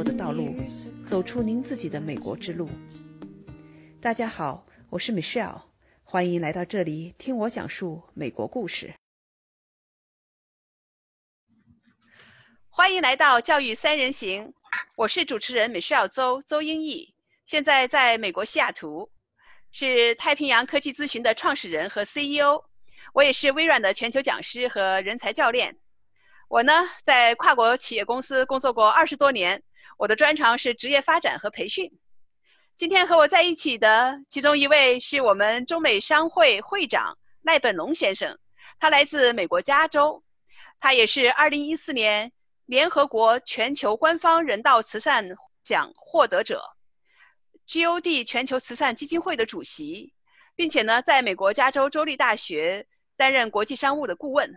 活的道路，走出您自己的美国之路。大家好，我是 Michelle，欢迎来到这里听我讲述美国故事。欢迎来到教育三人行，我是主持人 Michelle 邹邹英义，现在在美国西雅图，是太平洋科技咨询的创始人和 CEO，我也是微软的全球讲师和人才教练。我呢，在跨国企业公司工作过二十多年，我的专长是职业发展和培训。今天和我在一起的其中一位是我们中美商会会长赖本龙先生，他来自美国加州，他也是2014年联合国全球官方人道慈善奖获得者，GOD 全球慈善基金会的主席，并且呢，在美国加州州立大学担任国际商务的顾问。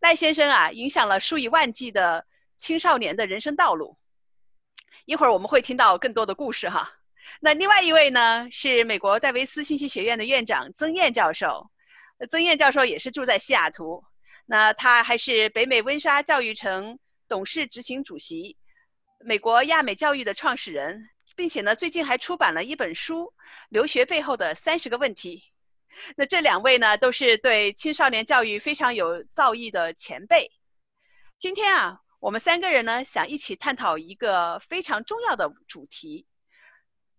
赖先生啊，影响了数以万计的青少年的人生道路。一会儿我们会听到更多的故事哈。那另外一位呢，是美国戴维斯信息学院的院长曾燕教授。曾燕教授也是住在西雅图。那他还是北美温莎教育城董事执行主席，美国亚美教育的创始人，并且呢，最近还出版了一本书《留学背后的三十个问题》。那这两位呢，都是对青少年教育非常有造诣的前辈。今天啊，我们三个人呢，想一起探讨一个非常重要的主题：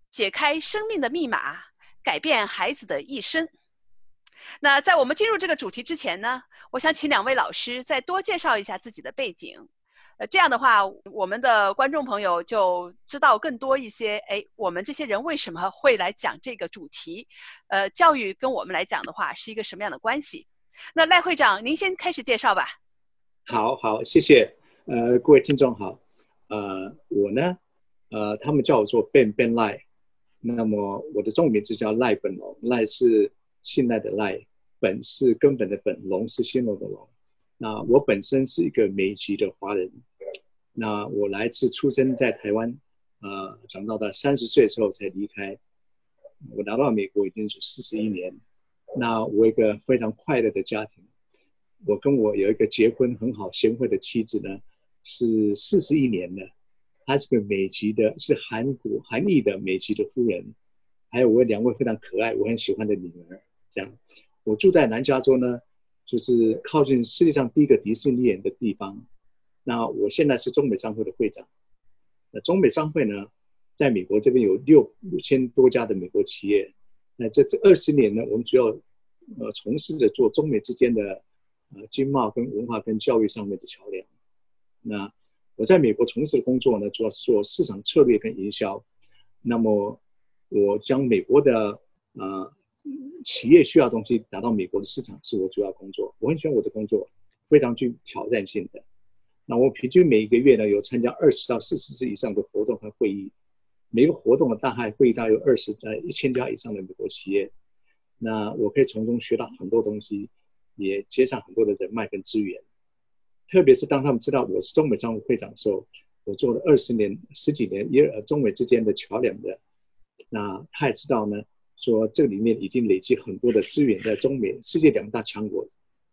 解开生命的密码，改变孩子的一生。那在我们进入这个主题之前呢，我想请两位老师再多介绍一下自己的背景。呃，这样的话，我们的观众朋友就知道更多一些。哎，我们这些人为什么会来讲这个主题？呃，教育跟我们来讲的话，是一个什么样的关系？那赖会长，您先开始介绍吧。好好，谢谢。呃，各位听众好。呃，我呢，呃，他们叫我做 Ben Ben 赖。那么我的中文名字叫赖本龙，赖是信赖的赖，本是根本的本，龙是兴隆的龙。那我本身是一个美籍的华人，那我来自出生在台湾，呃，长到到三十岁的时候才离开。我来到美国已经是四十一年。那我一个非常快乐的家庭，我跟我有一个结婚很好贤惠的妻子呢，是四十一年了。她是个美籍的，是韩国韩裔的美籍的夫人，还有我两位非常可爱、我很喜欢的女儿。这样，我住在南加州呢。就是靠近世界上第一个迪士尼园的地方。那我现在是中美商会的会长。那中美商会呢，在美国这边有六五千多家的美国企业。那这这二十年呢，我们主要呃从事的做中美之间的呃经贸跟文化跟教育上面的桥梁。那我在美国从事的工作呢，主要是做市场策略跟营销。那么我将美国的呃。企业需要的东西拿到美国的市场是我主要工作，我很喜欢我的工作，非常具挑战性的。那我平均每一个月呢有参加二十到四十次以上的活动和会议，每个活动的大概会议大约有二十在一千家以上的美国企业。那我可以从中学到很多东西，也接上很多的人脉跟资源。特别是当他们知道我是中美商务会长的时候，我做了二十年十几年也呃中美之间的桥梁的，那他也知道呢。说这里面已经累积很多的资源，在中美世界两大强国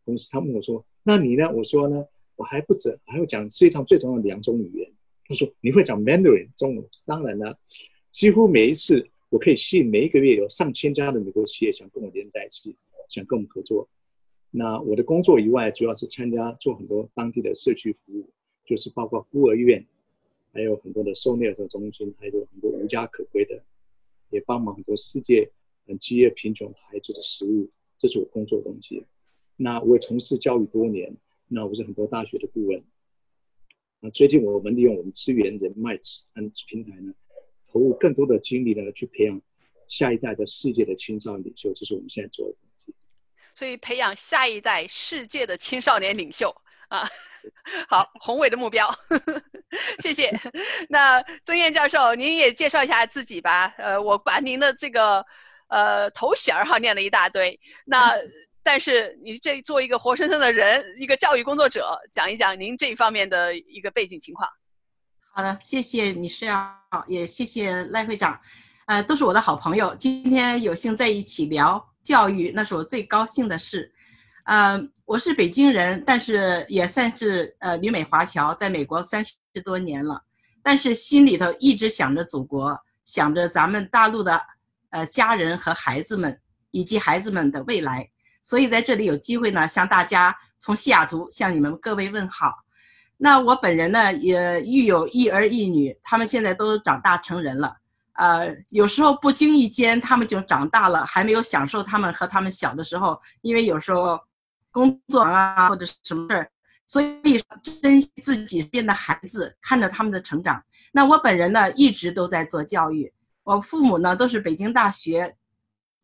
同时。他问我说：“那你呢？”我说：“呢，我还不止，还会讲世界上最重要的两种语言。”他说：“你会讲 Mandarin 中文？”当然了，几乎每一次我可以吸引每一个月有上千家的美国企业想跟我连在一起，想跟我们合作。那我的工作以外，主要是参加做很多当地的社区服务，就是包括孤儿院，还有很多的收留的中心，还有很多无家可归的，也帮忙很多世界。饥饿贫穷孩子的食物，这是我工作的东西。那我也从事教育多年，那我是很多大学的顾问。那最近我们利用我们资源、人脉、嗯平台呢，投入更多的精力呢，去培养下一代的世界的青少年领袖，这是我们现在做的。所以，培养下一代世界的青少年领袖啊，好宏伟的目标。谢谢。那曾燕教授，您也介绍一下自己吧。呃，我把您的这个。呃，头衔儿哈念了一大堆，那但是你这做一个活生生的人，一个教育工作者，讲一讲您这一方面的一个背景情况。好的，谢谢米诗瑶，也谢谢赖会长，呃，都是我的好朋友，今天有幸在一起聊教育，那是我最高兴的事。呃，我是北京人，但是也算是呃旅美华侨，在美国三十多年了。但是心里头一直想着祖国，想着咱们大陆的呃家人和孩子们，以及孩子们的未来。所以在这里有机会呢，向大家从西雅图向你们各位问好。那我本人呢，也育有一儿一女，他们现在都长大成人了。呃，有时候不经意间他们就长大了，还没有享受他们和他们小的时候，因为有时候工作啊或者什么事儿，所以珍惜自己身边的孩子，看着他们的成长。那我本人呢，一直都在做教育，我父母呢都是北京大学。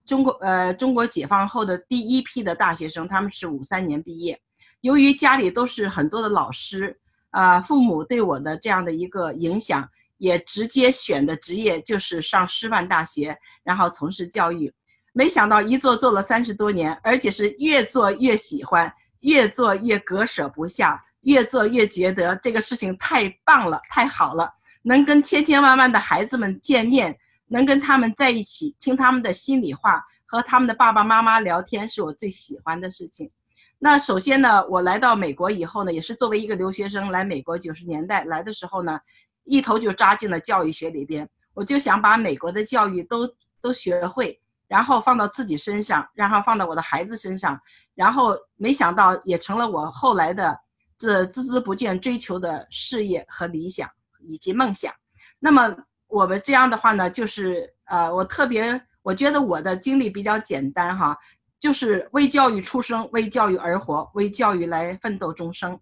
中国呃，中国解放后的第一批的大学生，他们是五三年毕业。由于家里都是很多的老师，啊，父母对我的这样的一个影响，也直接选的职业就是上师范大学，然后从事教育。没想到一做做了三十多年，而且是越做越喜欢，越做越割舍不下，越做越觉得这个事情太棒了，太好了，能跟千千万万的孩子们见面。能跟他们在一起，听他们的心里话，和他们的爸爸妈妈聊天，是我最喜欢的事情。那首先呢，我来到美国以后呢，也是作为一个留学生来美国。九十年代来的时候呢，一头就扎进了教育学里边，我就想把美国的教育都都学会，然后放到自己身上，然后放到我的孩子身上，然后没想到也成了我后来的这孜孜不倦追求的事业和理想以及梦想。那么。我们这样的话呢，就是呃，我特别，我觉得我的经历比较简单哈，就是为教育出生，为教育而活，为教育来奋斗终生。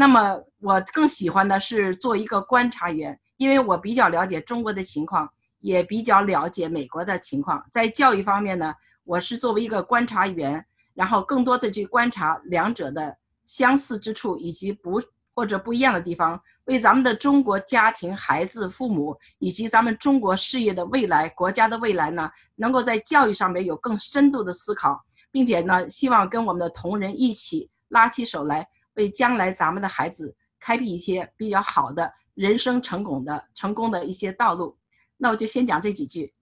那么我更喜欢的是做一个观察员，因为我比较了解中国的情况，也比较了解美国的情况。在教育方面呢，我是作为一个观察员，然后更多的去观察两者的相似之处以及不。或者不一样的地方，为咱们的中国家庭、孩子、父母以及咱们中国事业的未来、国家的未来呢，能够在教育上面有更深度的思考，并且呢，希望跟我们的同仁一起拉起手来，为将来咱们的孩子开辟一些比较好的人生成功的、成功的一些道路。那我就先讲这几句。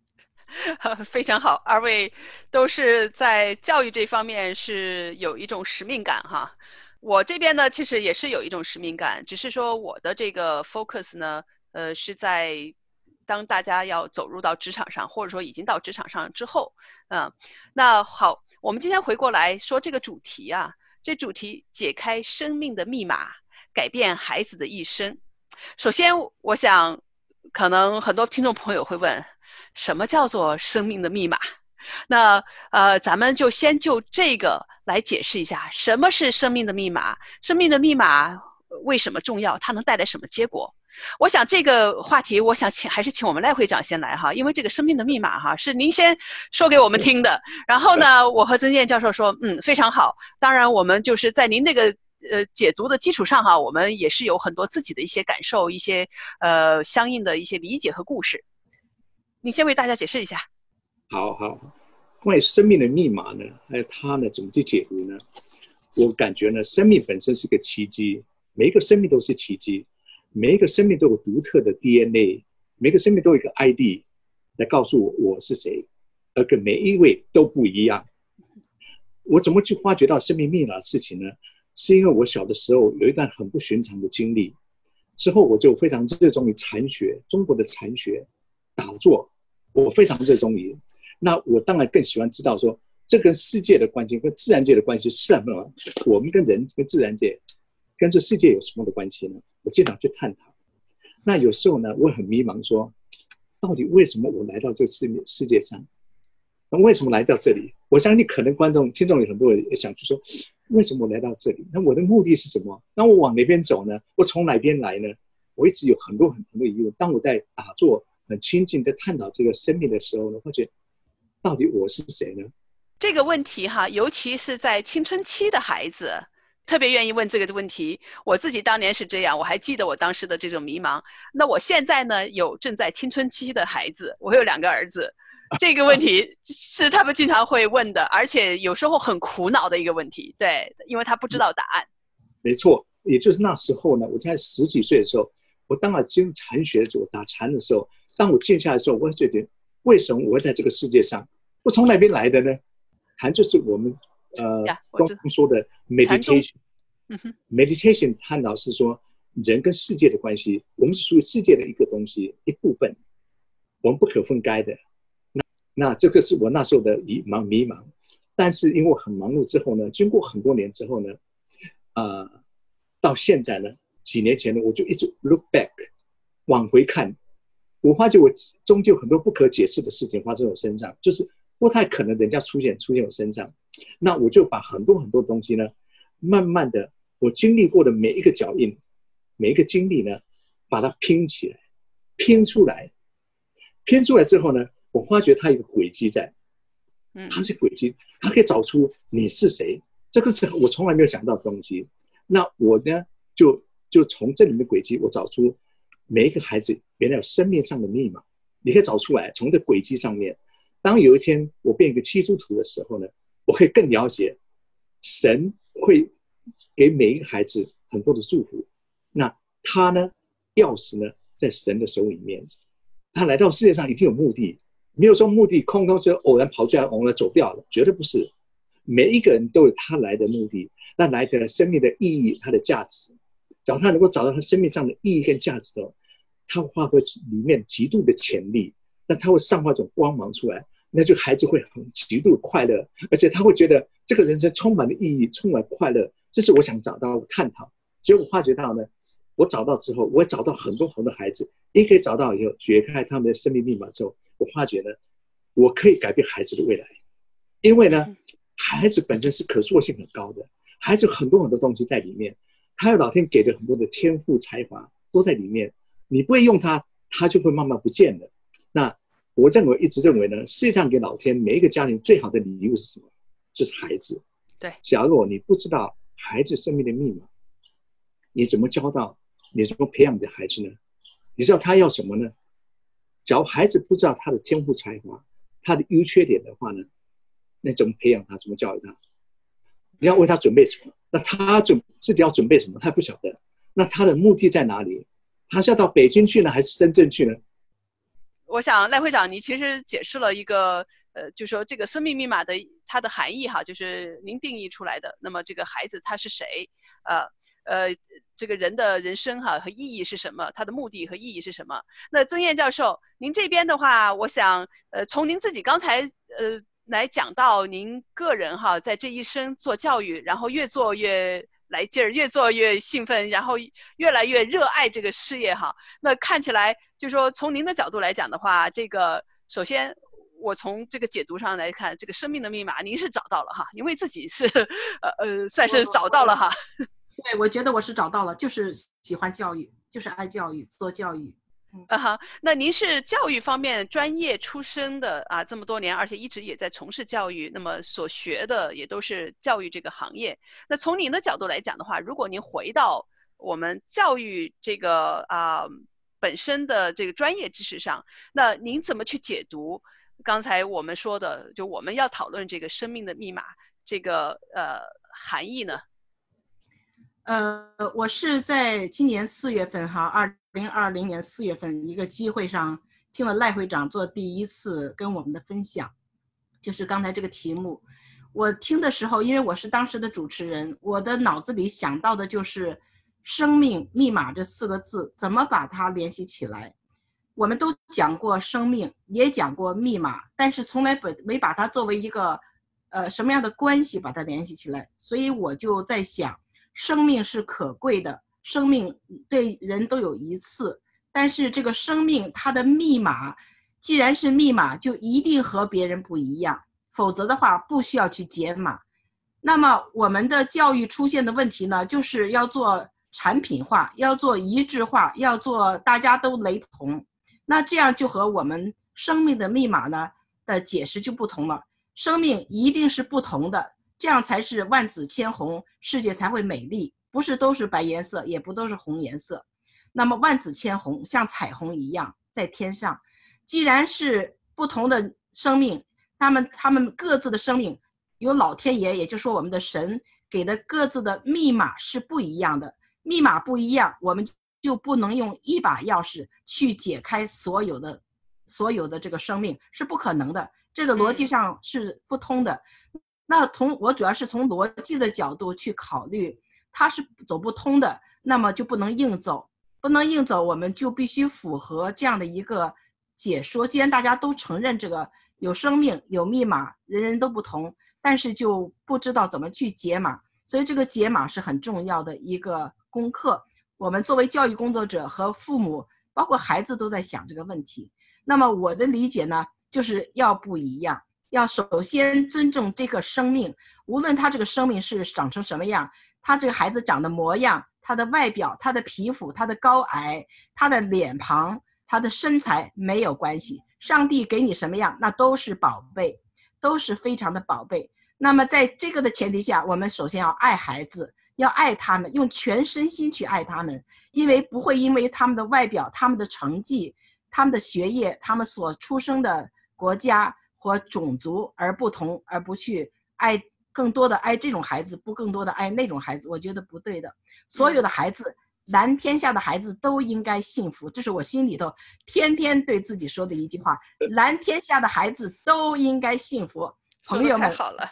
非常好，二位都是在教育这方面是有一种使命感哈。我这边呢，其实也是有一种使命感，只是说我的这个 focus 呢，呃，是在当大家要走入到职场上，或者说已经到职场上之后，嗯，那好，我们今天回过来说这个主题啊，这主题解开生命的密码，改变孩子的一生。首先，我想可能很多听众朋友会问，什么叫做生命的密码？那呃，咱们就先就这个来解释一下，什么是生命的密码？生命的密码为什么重要？它能带来什么结果？我想这个话题，我想请还是请我们赖会长先来哈，因为这个生命的密码哈是您先说给我们听的。然后呢，我和曾健教授说，嗯，非常好。当然，我们就是在您那个呃解读的基础上哈，我们也是有很多自己的一些感受，一些呃相应的一些理解和故事。你先为大家解释一下。好好，关于生命的密码呢，还有它呢怎么去解读呢？我感觉呢，生命本身是个奇迹，每一个生命都是奇迹，每一个生命都有独特的 DNA，每个生命都有一个 ID 来告诉我我是谁，而跟每一位都不一样。我怎么去发掘到生命密码的事情呢？是因为我小的时候有一段很不寻常的经历，之后我就非常热衷于禅学，中国的禅学打坐，我非常热衷于。那我当然更喜欢知道说，这跟世界的关系，跟自然界的关系是什么？我们跟人跟自然界，跟这世界有什么的关系呢？我经常去探讨。那有时候呢，我很迷茫，说到底为什么我来到这个世世界上？那为什么来到这里？我相信可能观众、听众有很多人也想去说，为什么我来到这里？那我的目的是什么？那我往哪边走呢？我从哪边来呢？我一直有很多很多的疑问。当我在打坐、很亲近、在探讨这个生命的时候呢，发觉。到底我是谁呢？这个问题哈，尤其是在青春期的孩子，特别愿意问这个问题。我自己当年是这样，我还记得我当时的这种迷茫。那我现在呢，有正在青春期的孩子，我有两个儿子，这个问题 是他们经常会问的，而且有时候很苦恼的一个问题。对，因为他不知道答案。没错，也就是那时候呢，我在十几岁的时候，我当了经禅学的时候，打禅的时候，当我静下来的时候，我会觉得，为什么我会在这个世界上？我从哪边来的呢？禅就是我们呃刚刚说的 meditation，meditation 探讨是说人跟世界的关系，我们是属于世界的一个东西一部分，我们不可分开的。那那这个是我那时候的迷茫迷茫，但是因为我很忙碌之后呢，经过很多年之后呢，呃，到现在呢，几年前呢，我就一直 look back，往回看，我发觉我终究很多不可解释的事情发生在我身上，就是不太可能人家出现出现我身上，那我就把很多很多东西呢，慢慢的我经历过的每一个脚印。每一个经历呢，把它拼起来，拼出来，拼出来之后呢，我发觉它有个轨迹在，嗯，它是轨迹，它可以找出你是谁，这个是我从来没有想到的东西。那我呢，就就从这里面的轨迹，我找出每一个孩子原来有生命上的密码，你可以找出来。从这轨迹上面，当有一天我变一个基督徒的时候呢，我可以更了解神会给每一个孩子很多的祝福。那他呢？钥匙呢，在神的手里面。他来到世界上一定有目的，没有说目的空空就偶然跑出来，偶然走掉了，绝对不是。每一个人都有他来的目的，那来的生命的意义，他的价值。只要他能够找到他生命上的意义跟价值的，他会发挥里面极度的潜力，那他会散发一种光芒出来，那就孩子会很极度快乐，而且他会觉得这个人生充满了意义，充满快乐。这是我想找到探讨。结果发觉到呢，我找到之后，我找到很多很多孩子，一可以找到以后，解开他们的生命密码之后，我发觉呢，我可以改变孩子的未来，因为呢，孩子本身是可塑性很高的，孩子很多很多东西在里面，他有老天给的很多的天赋才华都在里面，你不会用它，它就会慢慢不见了。那我认为一直认为呢，世界上给老天每一个家庭最好的礼物是什么？就是孩子。对，假如你不知道孩子生命的密码。你怎么教导？你怎么培养你的孩子呢？你知道他要什么呢？假如孩子不知道他的天赋才华、他的优缺点的话呢，那怎么培养他？怎么教育他？你要为他准备什么？那他准自己要准备什么？他不晓得。那他的目的在哪里？他是要到北京去呢，还是深圳去呢？我想赖会长，你其实解释了一个，呃，就说这个生命密码的它的含义哈，就是您定义出来的。那么这个孩子他是谁？呃呃。这个人的人生哈和意义是什么？他的目的和意义是什么？那曾燕教授，您这边的话，我想，呃，从您自己刚才呃来讲到您个人哈，在这一生做教育，然后越做越来劲儿，越做越兴奋，然后越来越热爱这个事业哈。那看起来，就说从您的角度来讲的话，这个首先我从这个解读上来看，这个生命的密码您是找到了哈，因为自己是呃呃算是找到了哈。对，我觉得我是找到了，就是喜欢教育，就是爱教育，做教育。啊哈，那您是教育方面专业出身的啊，这么多年，而且一直也在从事教育，那么所学的也都是教育这个行业。那从您的角度来讲的话，如果您回到我们教育这个啊本身的这个专业知识上，那您怎么去解读刚才我们说的，就我们要讨论这个生命的密码这个呃含义呢？呃，我是在今年四月份哈，二零二零年四月份一个机会上听了赖会长做第一次跟我们的分享，就是刚才这个题目。我听的时候，因为我是当时的主持人，我的脑子里想到的就是“生命密码”这四个字，怎么把它联系起来？我们都讲过生命，也讲过密码，但是从来不没把它作为一个呃什么样的关系把它联系起来。所以我就在想。生命是可贵的，生命对人都有一次，但是这个生命它的密码，既然是密码，就一定和别人不一样，否则的话不需要去解码。那么我们的教育出现的问题呢，就是要做产品化，要做一致化，要做大家都雷同，那这样就和我们生命的密码呢的解释就不同了。生命一定是不同的。这样才是万紫千红，世界才会美丽。不是都是白颜色，也不都是红颜色。那么万紫千红，像彩虹一样在天上。既然是不同的生命，他们他们各自的生命，有老天爷，也就是说我们的神给的各自的密码是不一样的。密码不一样，我们就不能用一把钥匙去解开所有的所有的这个生命，是不可能的。这个逻辑上是不通的。那从我主要是从逻辑的角度去考虑，它是走不通的。那么就不能硬走，不能硬走，我们就必须符合这样的一个解说。既然大家都承认这个有生命有密码，人人都不同，但是就不知道怎么去解码，所以这个解码是很重要的一个功课。我们作为教育工作者和父母，包括孩子都在想这个问题。那么我的理解呢，就是要不一样，要首先尊重这个生命，无论他这个生命是长成什么样，他这个孩子长的模样，他的外表，他的皮肤，他的高矮，他的脸庞，他的身材没有关系。上帝给你什么样，那都是宝贝，都是非常的宝贝。那么在这个的前提下，我们首先要爱孩子。要爱他们，用全身心去爱他们，因为不会因为他们的外表、他们的成绩、他们的学业、他们所出生的国家或种族而不同，而不去爱更多的爱这种孩子，不更多的爱那种孩子，我觉得不对的。所有的孩子，蓝天下的孩子都应该幸福，这是我心里头天天对自己说的一句话：蓝天下的孩子都应该幸福。朋友们，好了，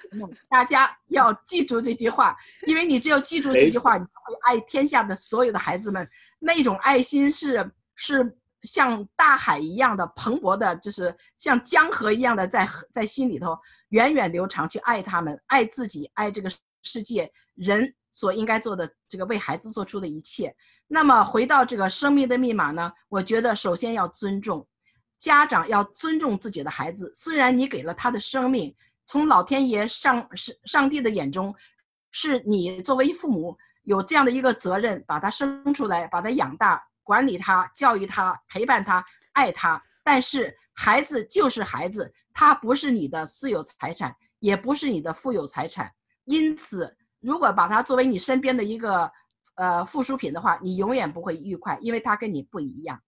大家要记住这句话，因为你只有记住这句话，你才会爱天下的所有的孩子们。那种爱心是是像大海一样的蓬勃的，就是像江河一样的在在心里头源远流长，去爱他们，爱自己，爱这个世界人所应该做的这个为孩子做出的一切。那么回到这个生命的密码呢？我觉得首先要尊重家长，要尊重自己的孩子，虽然你给了他的生命。从老天爷上是上帝的眼中，是你作为父母有这样的一个责任，把他生出来，把他养大，管理他，教育他，陪伴他，爱他。但是孩子就是孩子，他不是你的私有财产，也不是你的富有财产。因此，如果把他作为你身边的一个呃附属品的话，你永远不会愉快，因为他跟你不一样。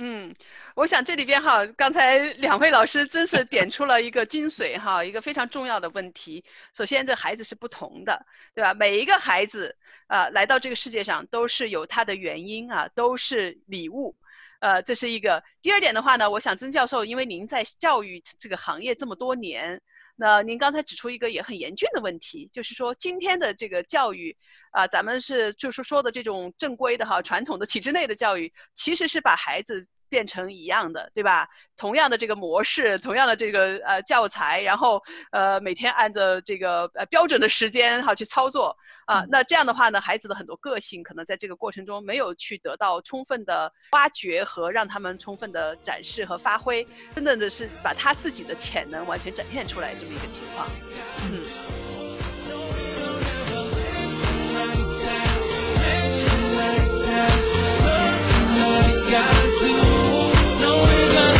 嗯，我想这里边哈，刚才两位老师真是点出了一个精髓哈，一个非常重要的问题。首先，这孩子是不同的，对吧？每一个孩子啊，来到这个世界上都是有他的原因啊，都是礼物，呃，这是一个。第二点的话呢，我想曾教授，因为您在教育这个行业这么多年。那您刚才指出一个也很严峻的问题，就是说今天的这个教育，啊，咱们是就是说的这种正规的哈传统的体制内的教育，其实是把孩子。变成一样的，对吧？同样的这个模式，同样的这个呃教材，然后呃每天按照这个呃标准的时间哈去操作啊、那这样的话呢，孩子的很多个性可能在这个过程中没有去得到充分的挖掘和让他们充分的展示和发挥，真正的是把他自己的潜能完全展现出来这么一个情况，嗯。Like like that, like that. With we're gonna